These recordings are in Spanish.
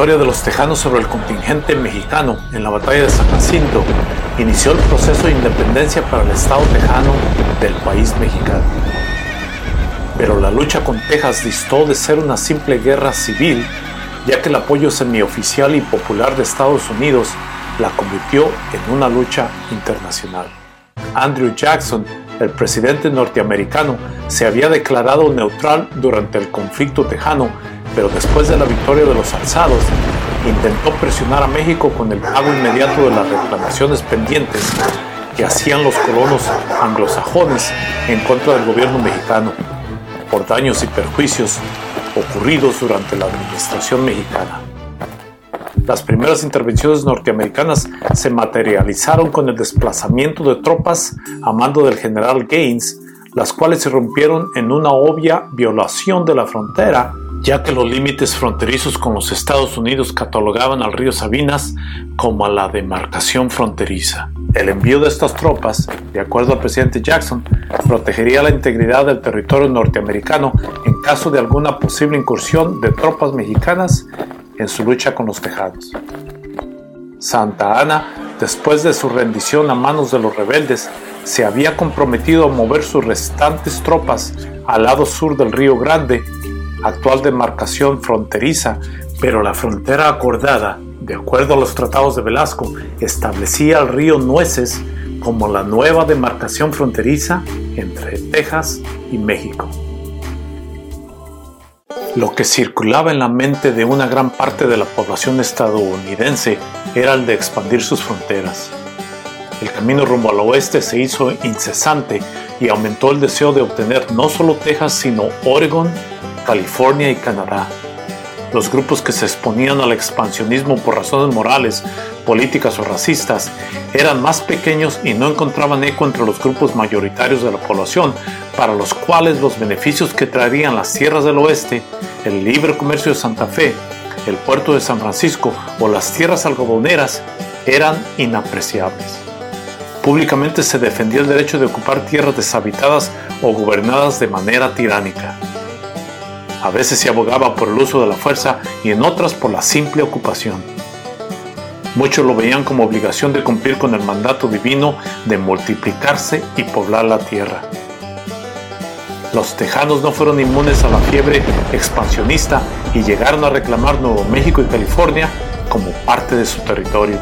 Victoria de los tejanos sobre el contingente mexicano en la batalla de San Jacinto inició el proceso de independencia para el Estado tejano del país mexicano. Pero la lucha con Texas distó de ser una simple guerra civil, ya que el apoyo semioficial y popular de Estados Unidos la convirtió en una lucha internacional. Andrew Jackson, el presidente norteamericano, se había declarado neutral durante el conflicto tejano pero después de la victoria de los alzados, intentó presionar a México con el pago inmediato de las reclamaciones pendientes que hacían los colonos anglosajones en contra del gobierno mexicano por daños y perjuicios ocurridos durante la administración mexicana. Las primeras intervenciones norteamericanas se materializaron con el desplazamiento de tropas a mando del general Gaines, las cuales se rompieron en una obvia violación de la frontera ya que los límites fronterizos con los Estados Unidos catalogaban al río Sabinas como a la demarcación fronteriza. El envío de estas tropas, de acuerdo al presidente Jackson, protegería la integridad del territorio norteamericano en caso de alguna posible incursión de tropas mexicanas en su lucha con los tejanos. Santa Ana, después de su rendición a manos de los rebeldes, se había comprometido a mover sus restantes tropas al lado sur del río Grande actual demarcación fronteriza, pero la frontera acordada, de acuerdo a los tratados de Velasco, establecía el río Nueces como la nueva demarcación fronteriza entre Texas y México. Lo que circulaba en la mente de una gran parte de la población estadounidense era el de expandir sus fronteras. El camino rumbo al oeste se hizo incesante y aumentó el deseo de obtener no solo Texas, sino Oregon California y Canadá. Los grupos que se exponían al expansionismo por razones morales, políticas o racistas eran más pequeños y no encontraban eco entre los grupos mayoritarios de la población, para los cuales los beneficios que traerían las tierras del oeste, el libre comercio de Santa Fe, el puerto de San Francisco o las tierras algodoneras eran inapreciables. Públicamente se defendía el derecho de ocupar tierras deshabitadas o gobernadas de manera tiránica. A veces se abogaba por el uso de la fuerza y en otras por la simple ocupación. Muchos lo veían como obligación de cumplir con el mandato divino de multiplicarse y poblar la tierra. Los tejanos no fueron inmunes a la fiebre expansionista y llegaron a reclamar Nuevo México y California como parte de su territorio.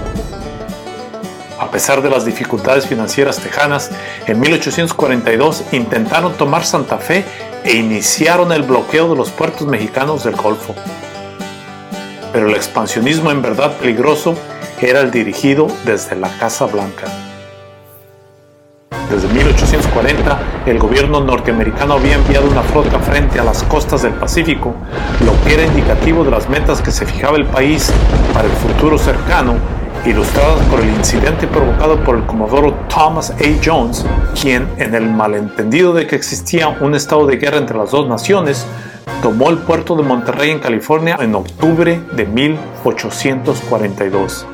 A pesar de las dificultades financieras tejanas, en 1842 intentaron tomar Santa Fe e iniciaron el bloqueo de los puertos mexicanos del Golfo. Pero el expansionismo en verdad peligroso era el dirigido desde la Casa Blanca. Desde 1840, el gobierno norteamericano había enviado una flota frente a las costas del Pacífico, lo que era indicativo de las metas que se fijaba el país para el futuro cercano ilustradas por el incidente provocado por el comodoro Thomas A. Jones, quien, en el malentendido de que existía un estado de guerra entre las dos naciones, tomó el puerto de Monterrey en California en octubre de 1842.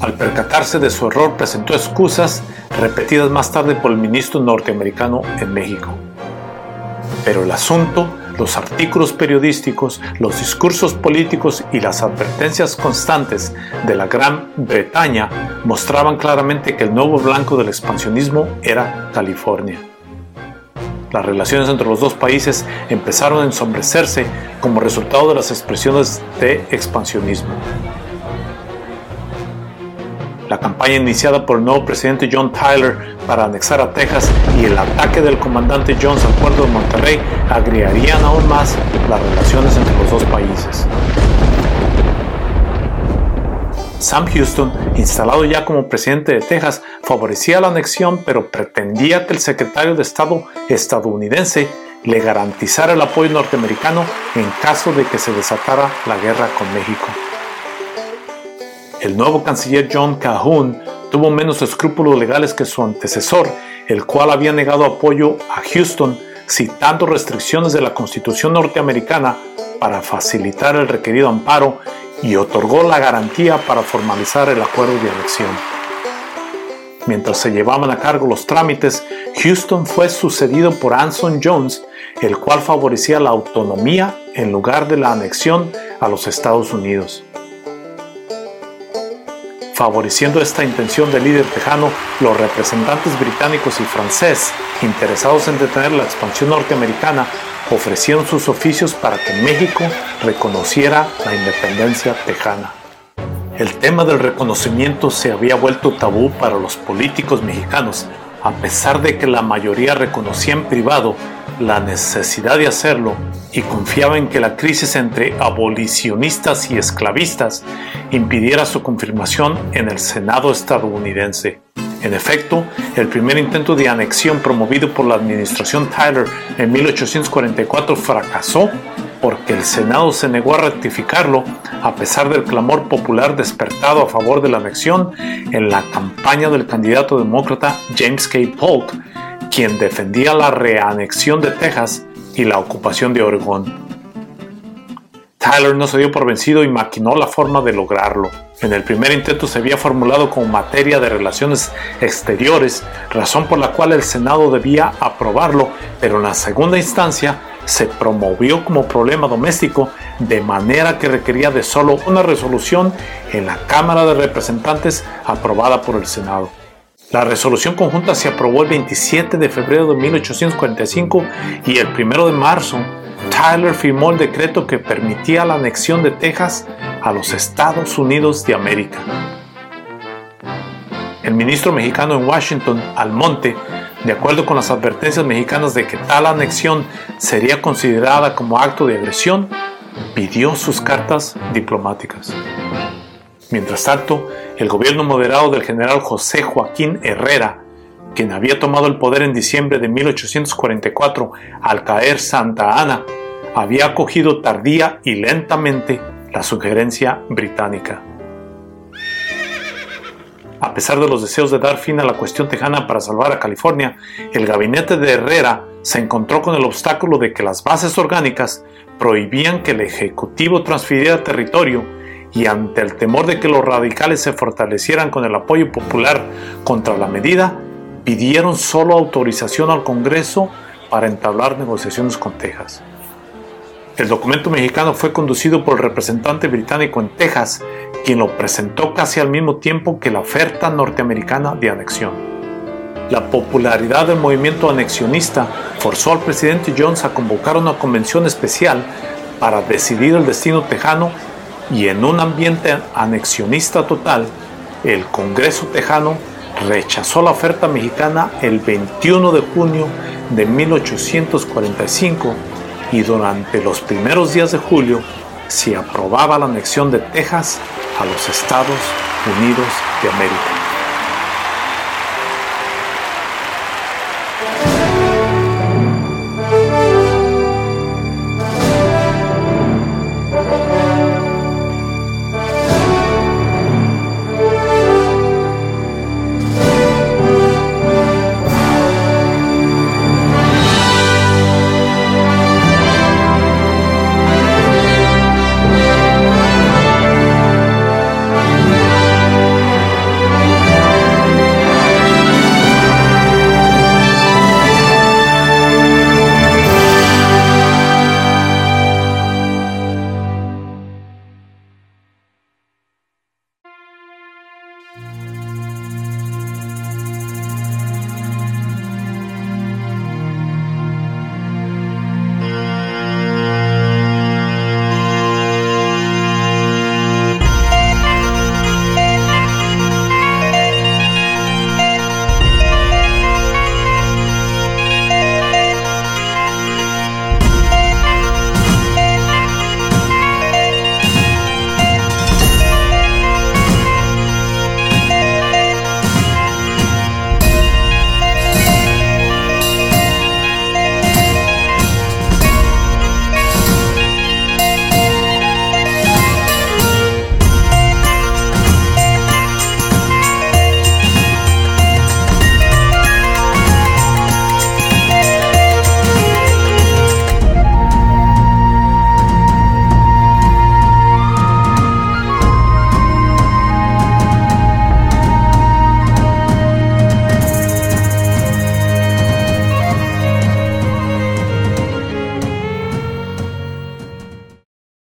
Al percatarse de su error presentó excusas repetidas más tarde por el ministro norteamericano en México. Pero el asunto, los artículos periodísticos, los discursos políticos y las advertencias constantes de la Gran Bretaña mostraban claramente que el nuevo blanco del expansionismo era California. Las relaciones entre los dos países empezaron a ensombrecerse como resultado de las expresiones de expansionismo. La campaña iniciada por el nuevo presidente John Tyler para anexar a Texas y el ataque del comandante Jones al puerto de Monterrey agriarían aún más las relaciones entre los dos países. Sam Houston, instalado ya como presidente de Texas, favorecía la anexión, pero pretendía que el secretario de Estado estadounidense le garantizara el apoyo norteamericano en caso de que se desatara la guerra con México. El nuevo canciller John Calhoun tuvo menos escrúpulos legales que su antecesor, el cual había negado apoyo a Houston citando restricciones de la Constitución norteamericana para facilitar el requerido amparo y otorgó la garantía para formalizar el acuerdo de elección. Mientras se llevaban a cargo los trámites, Houston fue sucedido por Anson Jones, el cual favorecía la autonomía en lugar de la anexión a los Estados Unidos. Favoreciendo esta intención del líder tejano, los representantes británicos y francés, interesados en detener la expansión norteamericana, ofrecieron sus oficios para que México reconociera la independencia tejana. El tema del reconocimiento se había vuelto tabú para los políticos mexicanos, a pesar de que la mayoría reconocía en privado la necesidad de hacerlo y confiaba en que la crisis entre abolicionistas y esclavistas impidiera su confirmación en el Senado estadounidense. En efecto, el primer intento de anexión promovido por la administración Tyler en 1844 fracasó porque el Senado se negó a rectificarlo a pesar del clamor popular despertado a favor de la anexión en la campaña del candidato demócrata James K. Polk, quien defendía la reanexión de Texas y la ocupación de Oregón. Tyler no se dio por vencido y maquinó la forma de lograrlo. En el primer intento se había formulado como materia de relaciones exteriores, razón por la cual el Senado debía aprobarlo, pero en la segunda instancia se promovió como problema doméstico de manera que requería de solo una resolución en la Cámara de Representantes aprobada por el Senado. La resolución conjunta se aprobó el 27 de febrero de 1845 y el 1 de marzo Tyler firmó el decreto que permitía la anexión de Texas a los Estados Unidos de América. El ministro mexicano en Washington, Almonte, de acuerdo con las advertencias mexicanas de que tal anexión sería considerada como acto de agresión, pidió sus cartas diplomáticas. Mientras tanto, el gobierno moderado del general José Joaquín Herrera quien había tomado el poder en diciembre de 1844 al caer Santa Ana, había acogido tardía y lentamente la sugerencia británica. A pesar de los deseos de dar fin a la cuestión tejana para salvar a California, el gabinete de Herrera se encontró con el obstáculo de que las bases orgánicas prohibían que el Ejecutivo transfiriera territorio y ante el temor de que los radicales se fortalecieran con el apoyo popular contra la medida, pidieron solo autorización al Congreso para entablar negociaciones con Texas. El documento mexicano fue conducido por el representante británico en Texas, quien lo presentó casi al mismo tiempo que la oferta norteamericana de anexión. La popularidad del movimiento anexionista forzó al presidente Jones a convocar una convención especial para decidir el destino tejano y en un ambiente anexionista total, el Congreso tejano rechazó la oferta mexicana el 21 de junio de 1845 y durante los primeros días de julio se aprobaba la anexión de Texas a los Estados Unidos de América.